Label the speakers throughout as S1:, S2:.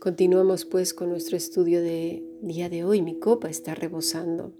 S1: Continuamos pues con nuestro estudio de día de hoy. Mi copa está rebosando.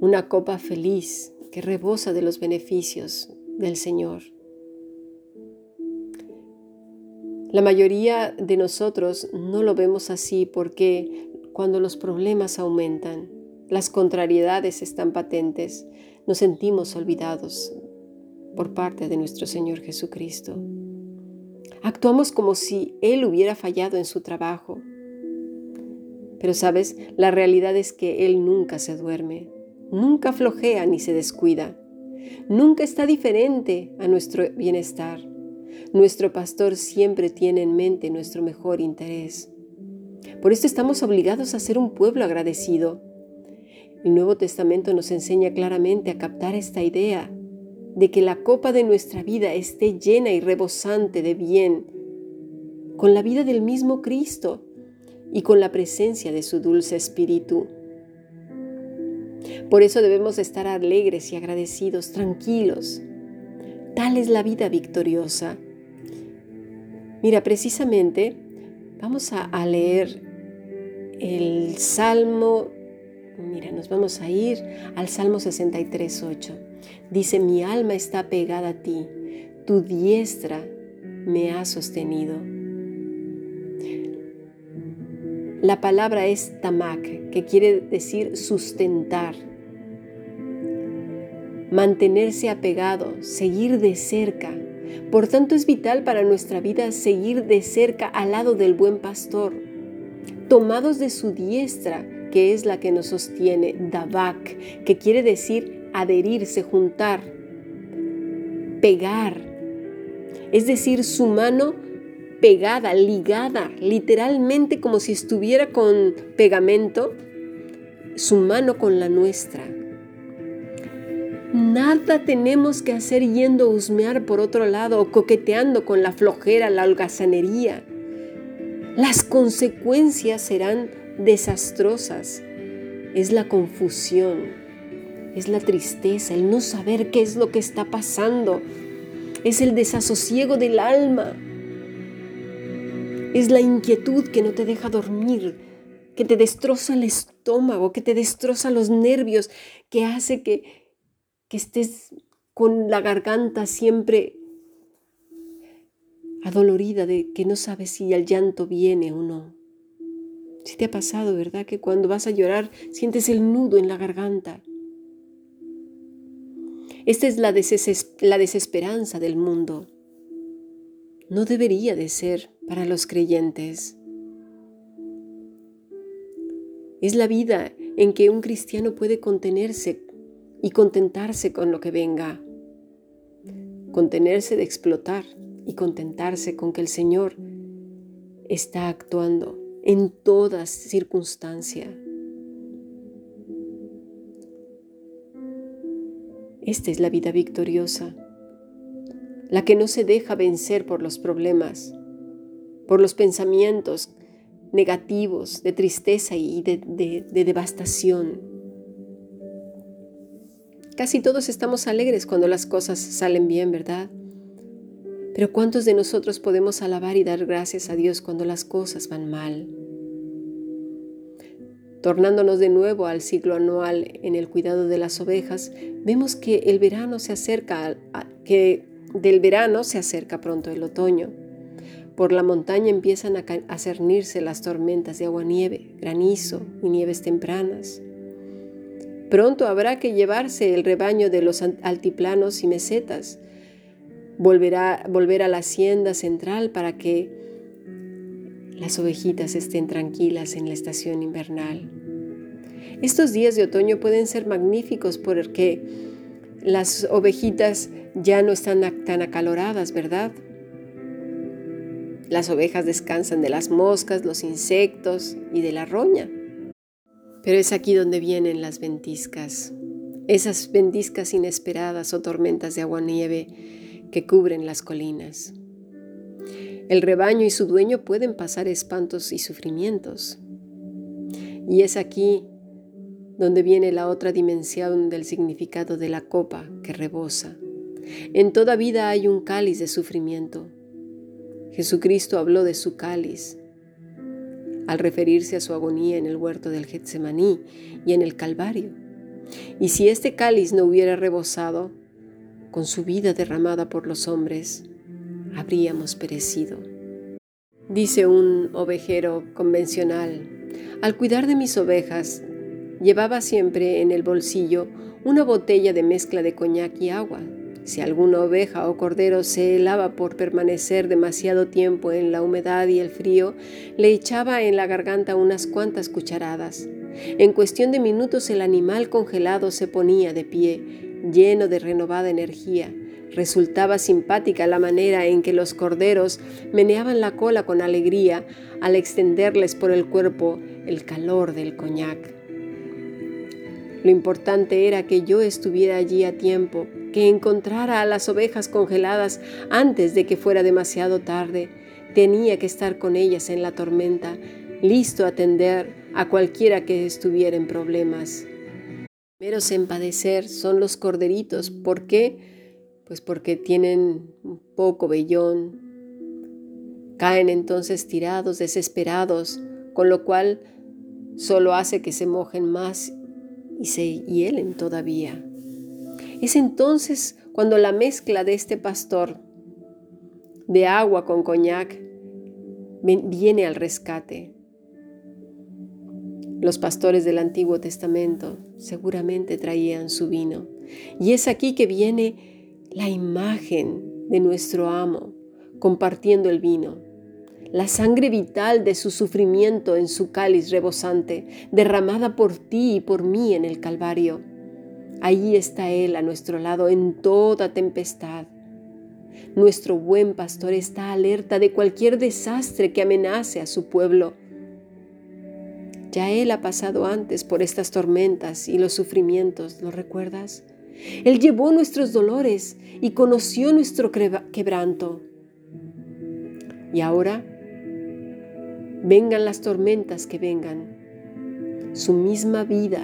S1: Una copa feliz que rebosa de los beneficios del Señor. La mayoría de nosotros no lo vemos así porque cuando los problemas aumentan, las contrariedades están patentes, nos sentimos olvidados por parte de nuestro Señor Jesucristo. Actuamos como si Él hubiera fallado en su trabajo. Pero sabes, la realidad es que Él nunca se duerme, nunca flojea ni se descuida, nunca está diferente a nuestro bienestar. Nuestro pastor siempre tiene en mente nuestro mejor interés. Por esto estamos obligados a ser un pueblo agradecido. El Nuevo Testamento nos enseña claramente a captar esta idea de que la copa de nuestra vida esté llena y rebosante de bien, con la vida del mismo Cristo y con la presencia de su dulce espíritu. Por eso debemos estar alegres y agradecidos, tranquilos. Tal es la vida victoriosa. Mira, precisamente vamos a, leer el Salmo, mira, nos vamos a ir al Salmo 63, 8. Dice, mi alma está pegada a ti, tu diestra me ha sostenido. La palabra es tamak, que quiere decir sustentar, mantenerse apegado, seguir de cerca. Por tanto es vital para nuestra vida seguir de cerca al lado del buen pastor, tomados de su diestra, que es la que nos sostiene, Davak, que quiere decir adherirse, juntar, pegar. Es decir, su mano pegada, ligada, literalmente como si estuviera con pegamento, su mano con la nuestra. Nada tenemos que hacer yendo a husmear por otro lado o coqueteando con la flojera, la holgazanería. Las consecuencias serán desastrosas. Es la confusión, es la tristeza, el no saber qué es lo que está pasando, es el desasosiego del alma, es la inquietud que no te deja dormir, que te destroza el estómago, que te destroza los nervios, que hace que, que estés con la garganta siempre adolorida de que no sabes si el llanto viene o no. Si te ha pasado, ¿verdad? Que cuando vas a llorar sientes el nudo en la garganta. Esta es la, desesperanza del mundo. No debería de ser para los creyentes. Es la vida en que un cristiano puede contenerse y contentarse con lo que venga. Contenerse de explotar y contentarse con que el Señor está actuando en todas circunstancias. Esta es la vida victoriosa, la que no se deja vencer por los problemas, por los pensamientos negativos de tristeza y de, devastación. Casi todos estamos alegres cuando las cosas salen bien, ¿verdad? Pero ¿cuántos de nosotros podemos alabar y dar gracias a Dios cuando las cosas van mal? Tornándonos de nuevo al ciclo anual en el cuidado de las ovejas, vemos que el verano se acerca, que del verano se acerca pronto el otoño. Por la montaña empiezan a cernirse las tormentas de agua-nieve, granizo y nieves tempranas. Pronto habrá que llevarse el rebaño de los altiplanos y mesetas, Volverá, volver a la hacienda central para que las ovejitas estén tranquilas en la estación invernal. Estos días de otoño pueden ser magníficos porque las ovejitas ya no están tan acaloradas, ¿verdad? Las ovejas descansan de las moscas, los insectos y de la roña. Pero es aquí donde vienen las ventiscas, esas ventiscas inesperadas o tormentas de agua-nieve que cubren las colinas. El rebaño y su dueño pueden pasar espantos y sufrimientos. Y es aquí donde viene la otra dimensión del significado de la copa que rebosa. En toda vida hay un cáliz de sufrimiento. Jesucristo habló de su cáliz al referirse a su agonía en el huerto del Getsemaní y en el Calvario. Y si este cáliz no hubiera rebosado, con su vida derramada por los hombres, habríamos perecido. Dice un ovejero convencional, al cuidar de mis ovejas, llevaba siempre en el bolsillo una botella de mezcla de coñac y agua. Si alguna oveja o cordero se helaba por permanecer demasiado tiempo en la humedad y el frío, le echaba en la garganta unas cuantas cucharadas. En cuestión de minutos el animal congelado se ponía de pie, lleno de renovada energía. Resultaba simpática la manera en que los corderos meneaban la cola con alegría al extenderles por el cuerpo el calor del coñac. Lo importante era que yo estuviera allí a tiempo, que encontrara a las ovejas congeladas antes de que fuera demasiado tarde. Tenía que estar con ellas en la tormenta, listo a atender a cualquiera que estuviera en problemas. Primeros en padecer son los corderitos. ¿Por qué? Pues porque tienen poco vellón. Caen entonces tirados, desesperados, con lo cual solo hace que se mojen más y se hielen todavía. Es entonces cuando la mezcla de este pastor de agua con coñac viene al rescate. Los pastores del Antiguo Testamento seguramente traían su vino. Y es aquí que viene la imagen de nuestro amo compartiendo el vino la sangre vital de su sufrimiento en su cáliz rebosante, derramada por ti y por mí en el Calvario. Allí está Él a nuestro lado en toda tempestad. Nuestro buen pastor está alerta de cualquier desastre que amenace a su pueblo. Ya Él ha pasado antes por estas tormentas y los sufrimientos, ¿lo recuerdas? Él llevó nuestros dolores y conoció nuestro quebranto. Y ahora vengan las tormentas que vengan, su misma vida,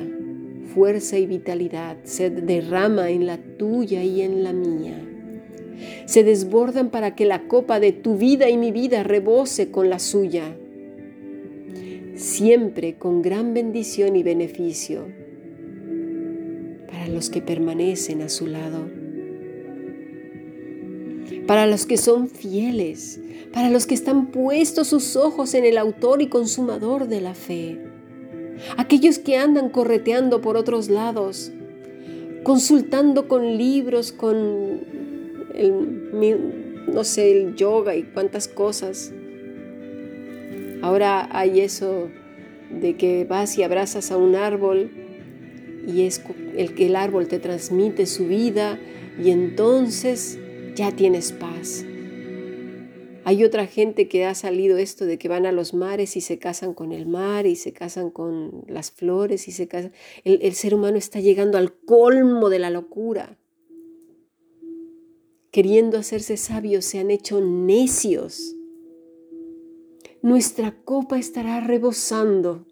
S1: fuerza y vitalidad se derrama en la tuya y en la mía. Se desbordan para que la copa de tu vida y mi vida rebose con la suya, siempre con gran bendición y beneficio para los que permanecen a su lado para los que son fieles, para los que están puestos sus ojos en el autor y consumador de la fe, aquellos que andan correteando por otros lados, consultando con libros, con el, no sé, el yoga y cuántas cosas. Ahora hay eso de que vas y abrazas a un árbol y es el que el árbol te transmite su vida y entonces ya tienes paz. Hay otra gente que ha salido esto de que van a los mares y se casan con el mar y se casan con las flores y se casan. El, el ser humano está llegando al colmo de la locura. Queriendo hacerse sabios se han hecho necios. Nuestra copa estará rebosando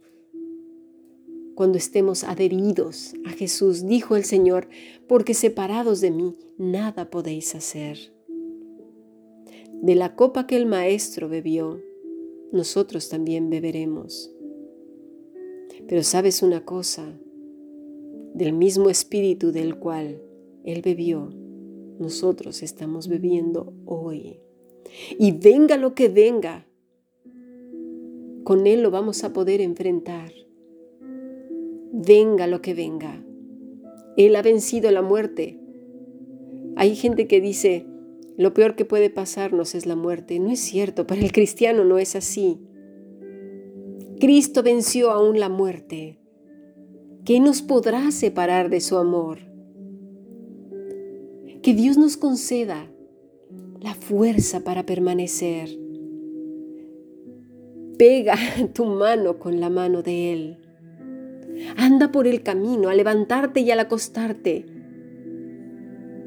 S1: cuando estemos adheridos a Jesús, dijo el Señor, porque separados de mí nada podéis hacer. De la copa que el Maestro bebió, nosotros también beberemos. Pero sabes una cosa, del mismo espíritu del cual Él bebió, nosotros estamos bebiendo hoy. Y venga lo que venga, con Él lo vamos a poder enfrentar venga lo que venga. Él ha vencido la muerte. Hay gente que dice, lo peor que puede pasarnos es la muerte. No es cierto, para el cristiano no es así. Cristo venció aún la muerte. ¿Qué nos podrá separar de su amor? Que Dios nos conceda la fuerza para permanecer. Pega tu mano con la mano de Él. Anda por el camino, a levantarte y al acostarte,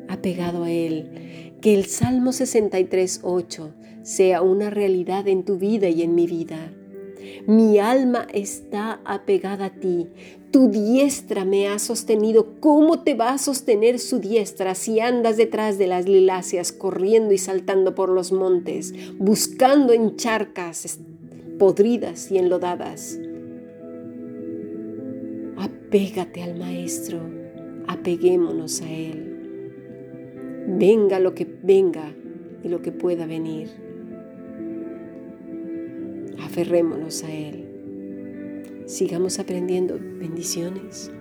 S1: apegado a Él. Que el Salmo 63, 8 sea una realidad en tu vida y en mi vida. Mi alma está apegada a ti. Tu diestra me ha sostenido. ¿Cómo te va a sostener su diestra si andas detrás de las liláceas, corriendo y saltando por los montes, buscando en charcas podridas y enlodadas? Apégate al Maestro, apeguémonos a Él. Venga lo que venga y lo que pueda venir. Aferrémonos a Él sigamos aprendiendo. Bendiciones.